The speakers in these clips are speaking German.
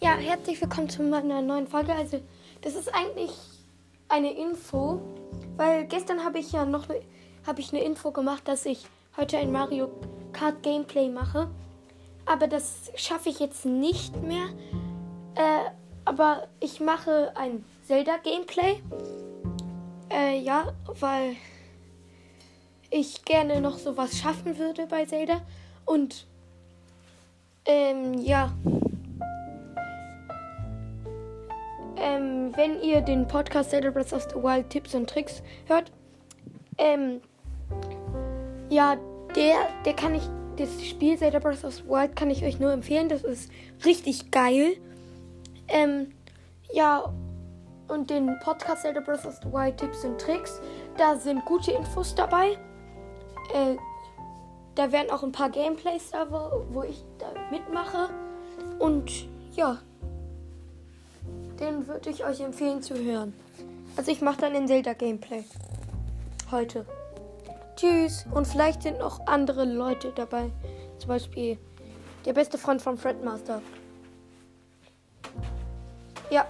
Ja, herzlich willkommen zu meiner neuen Folge. Also, das ist eigentlich eine Info, weil gestern habe ich ja noch ne, habe ich eine Info gemacht, dass ich heute ein Mario Kart Gameplay mache. Aber das schaffe ich jetzt nicht mehr. Äh, aber ich mache ein Zelda Gameplay. Äh, ja, weil ich gerne noch sowas schaffen würde bei Zelda. Und ähm, ja. Ähm, wenn ihr den Podcast Zelda Breath of the Wild Tipps und Tricks hört, ähm, ja, der, der kann ich, das Spiel Zelda Breath of the Wild kann ich euch nur empfehlen. Das ist richtig geil. Ähm, ja, und den Podcast Zelda Breath of the Wild Tipps und Tricks, da sind gute Infos dabei. Äh, da werden auch ein paar Gameplays da, wo, wo ich da mitmache. Und ja, den würde ich euch empfehlen zu hören. Also ich mache dann ein Zelda Gameplay. Heute. Tschüss. Und vielleicht sind noch andere Leute dabei. Zum Beispiel der beste Freund von Fredmaster. Ja.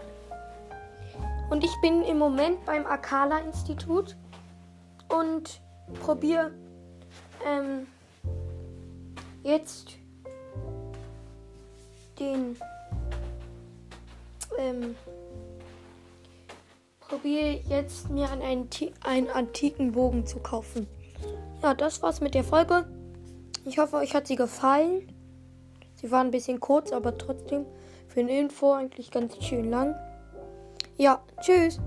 Und ich bin im Moment beim Akala-Institut und probiere ähm, jetzt den ähm, probiere jetzt mir einen, einen antiken Bogen zu kaufen. Ja, das war's mit der Folge. Ich hoffe, euch hat sie gefallen. Sie war ein bisschen kurz, aber trotzdem für eine Info eigentlich ganz schön lang. Ja, tschüss.